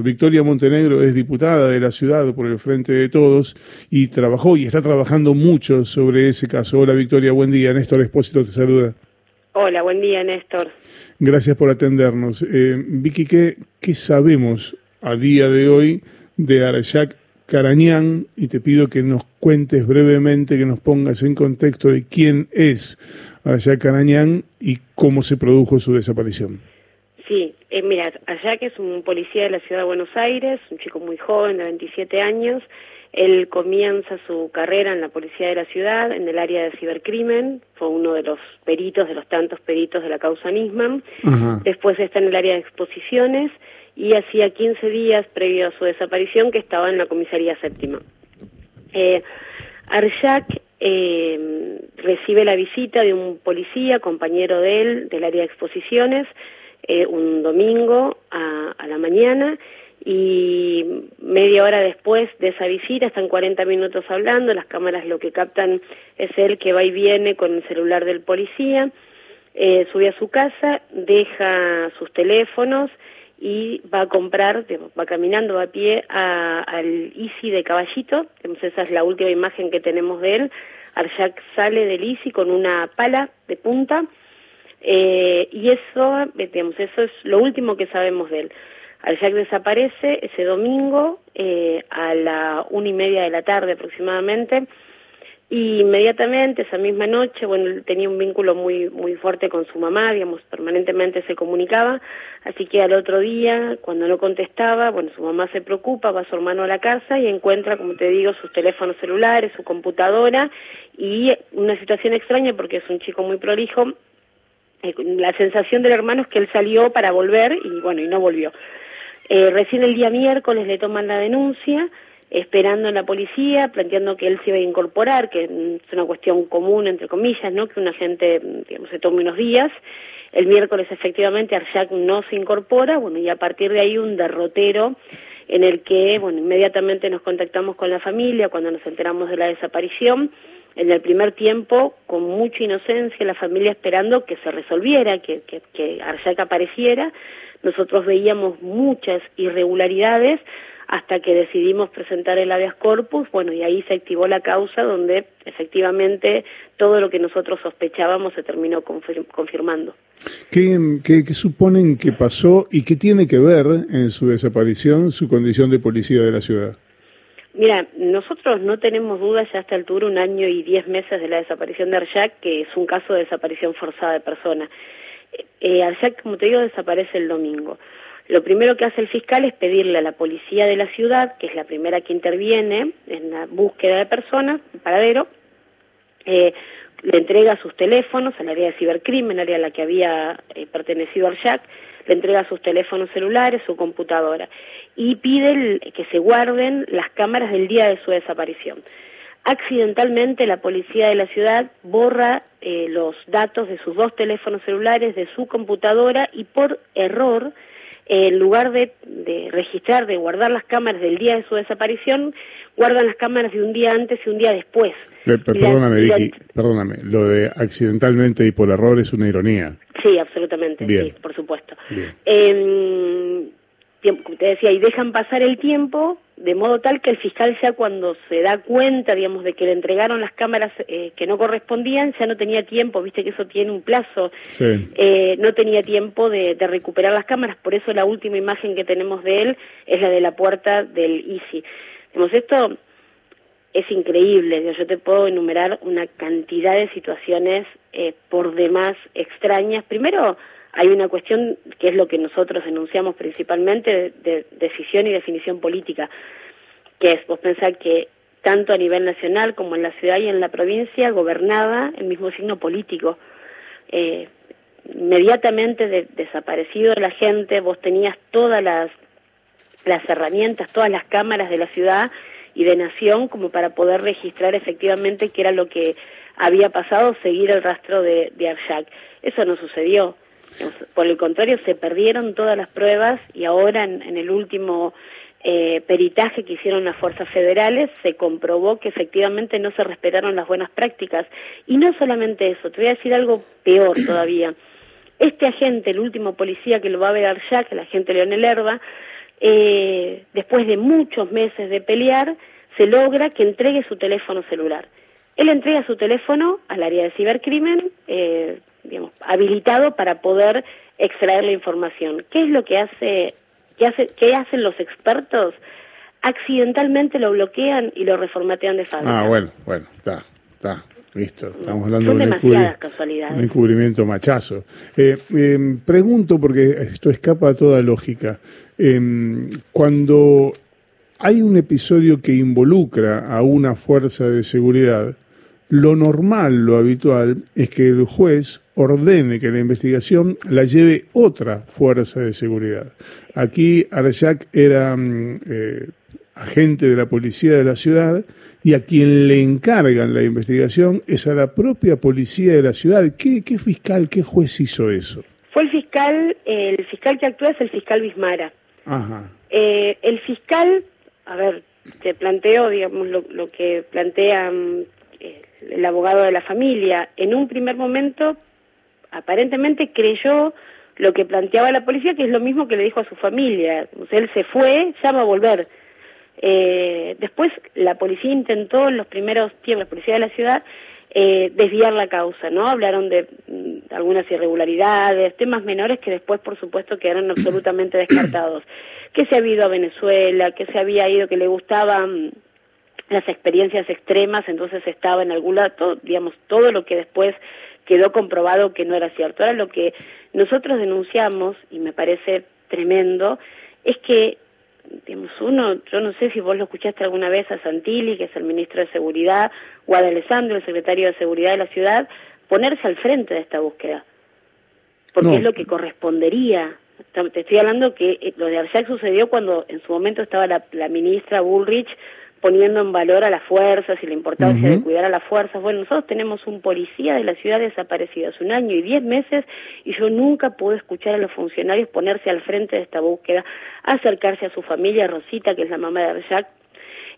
Victoria Montenegro es diputada de la ciudad por el Frente de Todos y trabajó y está trabajando mucho sobre ese caso. Hola Victoria, buen día. Néstor Espósito te saluda. Hola, buen día Néstor. Gracias por atendernos. Eh, Vicky, ¿qué, ¿qué, sabemos a día de hoy de Arayak Carañán? Y te pido que nos cuentes brevemente, que nos pongas en contexto de quién es Arayak Carañán y cómo se produjo su desaparición. Sí, eh, mira, que es un policía de la ciudad de Buenos Aires, un chico muy joven, de 27 años, él comienza su carrera en la policía de la ciudad, en el área de cibercrimen, fue uno de los peritos, de los tantos peritos de la causa Nisman, después está en el área de exposiciones y hacía 15 días previo a su desaparición que estaba en la comisaría séptima. Eh, Arjak eh, recibe la visita de un policía, compañero de él, del área de exposiciones, eh, un domingo a, a, la mañana y media hora después de esa visita están 40 minutos hablando, las cámaras lo que captan es él que va y viene con el celular del policía, eh, sube a su casa, deja sus teléfonos y va a comprar, va caminando a pie al Easy de Caballito, esa es la última imagen que tenemos de él, Arjak sale del Easy con una pala de punta, eh, y eso, digamos, eso es lo último que sabemos de él. Jack desaparece ese domingo eh, a la una y media de la tarde aproximadamente y inmediatamente esa misma noche, bueno, tenía un vínculo muy muy fuerte con su mamá, digamos, permanentemente se comunicaba, así que al otro día, cuando no contestaba, bueno, su mamá se preocupa, va a su hermano a la casa y encuentra, como te digo, sus teléfonos celulares, su computadora y una situación extraña porque es un chico muy prolijo, eh, la sensación del hermano es que él salió para volver y bueno, y no volvió. Eh, recién el día miércoles le toman la denuncia, esperando en la policía, planteando que él se iba a incorporar, que es una cuestión común, entre comillas, ¿no? que un agente digamos, se tome unos días. El miércoles efectivamente Arjak no se incorpora, bueno, y a partir de ahí un derrotero en el que, bueno, inmediatamente nos contactamos con la familia cuando nos enteramos de la desaparición en el primer tiempo, con mucha inocencia, la familia esperando que se resolviera, que, que, que apareciera. Nosotros veíamos muchas irregularidades hasta que decidimos presentar el habeas corpus, bueno, y ahí se activó la causa donde efectivamente todo lo que nosotros sospechábamos se terminó confirmando. ¿Qué, qué, qué suponen que pasó y qué tiene que ver en su desaparición su condición de policía de la ciudad? Mira, nosotros no tenemos dudas ya a esta altura, un año y diez meses de la desaparición de Arjak, que es un caso de desaparición forzada de persona. Eh, Arjak, como te digo, desaparece el domingo. Lo primero que hace el fiscal es pedirle a la policía de la ciudad, que es la primera que interviene en la búsqueda de personas, paradero, eh, le entrega sus teléfonos al área de cibercrimen, área a la que había eh, pertenecido Arjak, le entrega sus teléfonos celulares, su computadora y pide que se guarden las cámaras del día de su desaparición. Accidentalmente la policía de la ciudad borra eh, los datos de sus dos teléfonos celulares, de su computadora y por error, eh, en lugar de, de, registrar, de guardar las cámaras del día de su desaparición, guardan las cámaras de un día antes y un día después. Eh, perdóname, Vicky, perdóname, lo de accidentalmente y por error es una ironía. Sí, absolutamente, sí, por supuesto. Eh, te decía, y dejan pasar el tiempo de modo tal que el fiscal ya cuando se da cuenta, digamos, de que le entregaron las cámaras eh, que no correspondían, ya no tenía tiempo, viste que eso tiene un plazo, eh, no tenía tiempo de, de, recuperar las cámaras, por eso la última imagen que tenemos de él es la de la puerta del ICI. Digamos, esto es increíble, yo te puedo enumerar una cantidad de situaciones eh, por demás extrañas. Primero, hay una cuestión que es lo que nosotros denunciamos principalmente de, decisión y definición política, que es, vos pensar que tanto a nivel nacional como en la ciudad y en la provincia gobernaba el mismo signo político. Eh, inmediatamente de, desaparecido la gente, vos tenías todas las, las herramientas, todas las cámaras de la ciudad y de nación como para poder registrar efectivamente qué era lo que había pasado, seguir el rastro de, de Arshak. Eso no sucedió. Por el contrario, se perdieron todas las pruebas y ahora en, el último eh, peritaje que hicieron las fuerzas federales se comprobó que efectivamente no se respetaron las buenas prácticas. Y no solamente eso, te voy a decir algo peor todavía. Este agente, el último policía que lo va a ver ya, que el agente Leonel Herba, eh, después de muchos meses de pelear, se logra que entregue su teléfono celular. Él entrega su teléfono al área de cibercrimen, eh, digamos, habilitado para poder extraer la información. ¿Qué es lo que hace, qué hace, qué hacen los expertos? Accidentalmente lo bloquean y lo reformatean de fábrica. Ah, bueno, bueno, está, está. Listo, estamos hablando Son de un, demasiadas encubri- casualidades. un encubrimiento machazo. Eh, eh, pregunto, porque esto escapa a toda lógica, eh, cuando hay un episodio que involucra a una fuerza de seguridad, lo normal, lo habitual, es que el juez ordene que la investigación la lleve otra fuerza de seguridad. Aquí Arjak era mm, eh, agente de la policía de la ciudad y a quien le encargan la investigación es a la propia policía de la ciudad. ¿Qué, qué fiscal, qué juez hizo eso? Fue el fiscal, el fiscal que actúa es el fiscal Bismara. Ajá. Eh, el fiscal, a ver, te planteo, digamos, lo, lo que plantea mm, el abogado de la familia. En un primer momento, aparentemente creyó lo que planteaba la policía, que es lo mismo que le dijo a su familia. O él se fue, ya va a volver. Eh, después la policía intentó en los primeros tiempos, la policía de la ciudad, eh, desviar la causa, ¿no? Hablaron de mm, algunas irregularidades, temas menores que después, por supuesto, quedaron absolutamente descartados. Que se había ido a Venezuela, que se había ido, que le gustaban las experiencias extremas, entonces estaba en algún lado, todo, digamos, todo lo que después quedó comprobado que no era cierto. Ahora lo que nosotros denunciamos, y me parece tremendo, es que digamos, uno, yo no sé si vos lo escuchaste alguna vez a Santilli, que es el ministro de Seguridad, o a Alessandro, el secretario de Seguridad de la ciudad, ponerse al frente de esta búsqueda. Porque No. es lo que correspondería. Te estoy hablando que eh, lo de Arsac sucedió cuando en su momento estaba la, la ministra Bullrich poniendo en valor a las fuerzas y la importancia de cuidar a las fuerzas. Bueno, nosotros tenemos un policía de la ciudad desaparecido hace un año y diez meses y yo nunca pude escuchar a los funcionarios ponerse al frente de esta búsqueda, acercarse a su familia, Rosita, que es la mamá de Arjac,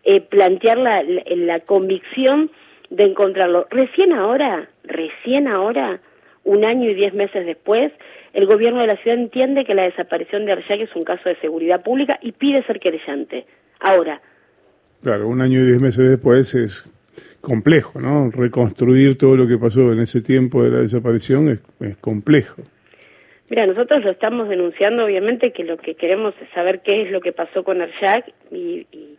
eh, plantear la, la, la convicción de encontrarlo. Recién ahora, recién ahora, un año y diez meses después, el gobierno de la ciudad entiende que la desaparición de Arjac es un caso de seguridad pública y pide ser querellante. Ahora, Claro, un año y diez meses después es complejo, ¿no? Reconstruir todo lo que pasó en ese tiempo de la desaparición es, es complejo. Mira, nosotros lo estamos denunciando, obviamente, que lo que queremos es saber qué es lo que pasó con Arjac y, y,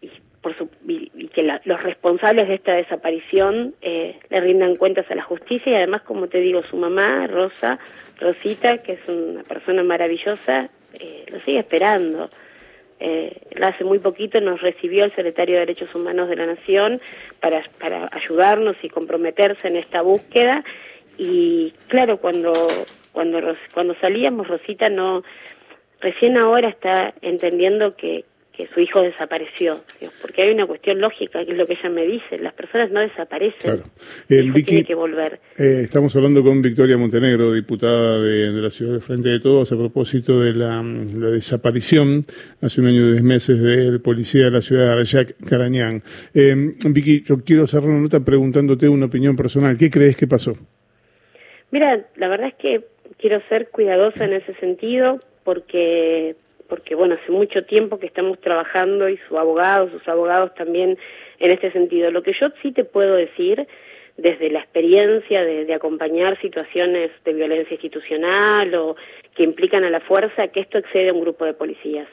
y, por su, y, y que la, los responsables de esta desaparición eh, le rindan cuentas a la justicia y además, como te digo, su mamá, Rosa, Rosita, que es una persona maravillosa, eh, lo sigue esperando. Eh, hace muy poquito nos recibió el secretario de Derechos Humanos de la Nación para, para ayudarnos y comprometerse en esta búsqueda. Y claro cuando cuando cuando salíamos Rosita no recién ahora está entendiendo que que su hijo desapareció porque hay una cuestión lógica que es lo que ella me dice las personas no desaparecen Claro. el hijo Vicky, tiene que volver Eh, estamos hablando con Victoria Montenegro, diputada de, de la ciudad de Frente de Todos, a propósito de la, la desaparición hace un año y diez meses del policía de la ciudad de Arayac, Carañán. Eh, Vicky, yo quiero cerrar una nota preguntándote una opinión personal. ¿Qué crees que pasó? Mira, la verdad es que quiero ser cuidadosa en ese sentido porque porque bueno, hace mucho tiempo que estamos trabajando y su abogado, sus abogados también en este sentido. Lo que yo sí te puedo decir desde la experiencia de, de acompañar situaciones de violencia institucional o que implican a la fuerza, que esto excede a un grupo de policías.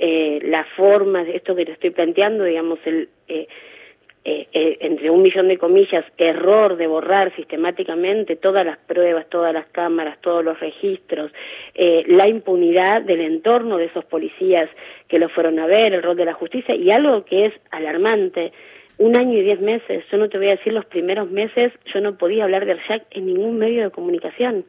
Eh, la forma de esto que te estoy planteando, digamos, el eh, eh, eh, entre un millón de comillas, error de borrar sistemáticamente todas las pruebas, todas las cámaras, todos los registros, eh, la impunidad del entorno de esos policías que lo fueron a ver, el rol de la justicia y algo que es alarmante. Un año y diez meses, yo no te voy a decir los primeros meses, yo no podía hablar de Arjac en ningún medio de comunicación.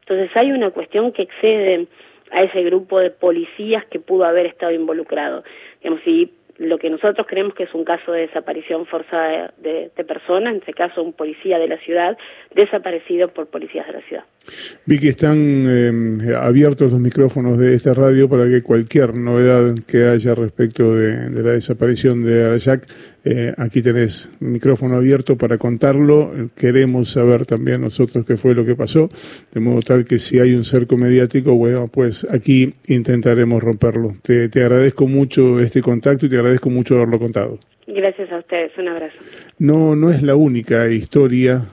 Entonces hay una cuestión que excede a ese grupo de policías que pudo haber estado involucrado. Digamos, si lo que nosotros creemos que es un caso de desaparición forzada de, personas, en este caso un policía de la ciudad, desaparecido por policías de la ciudad. Vi que están eh, abiertos los micrófonos de esta radio para que cualquier novedad que haya respecto de, de la desaparición de Arayac eh, aquí tenés micrófono abierto para contarlo. Queremos saber también nosotros qué fue lo que pasó, de modo tal que si hay un cerco mediático, bueno, pues aquí intentaremos romperlo. Te, te agradezco mucho este contacto y te agradezco mucho haberlo contado. Gracias a ustedes, un abrazo. No, no es la única historia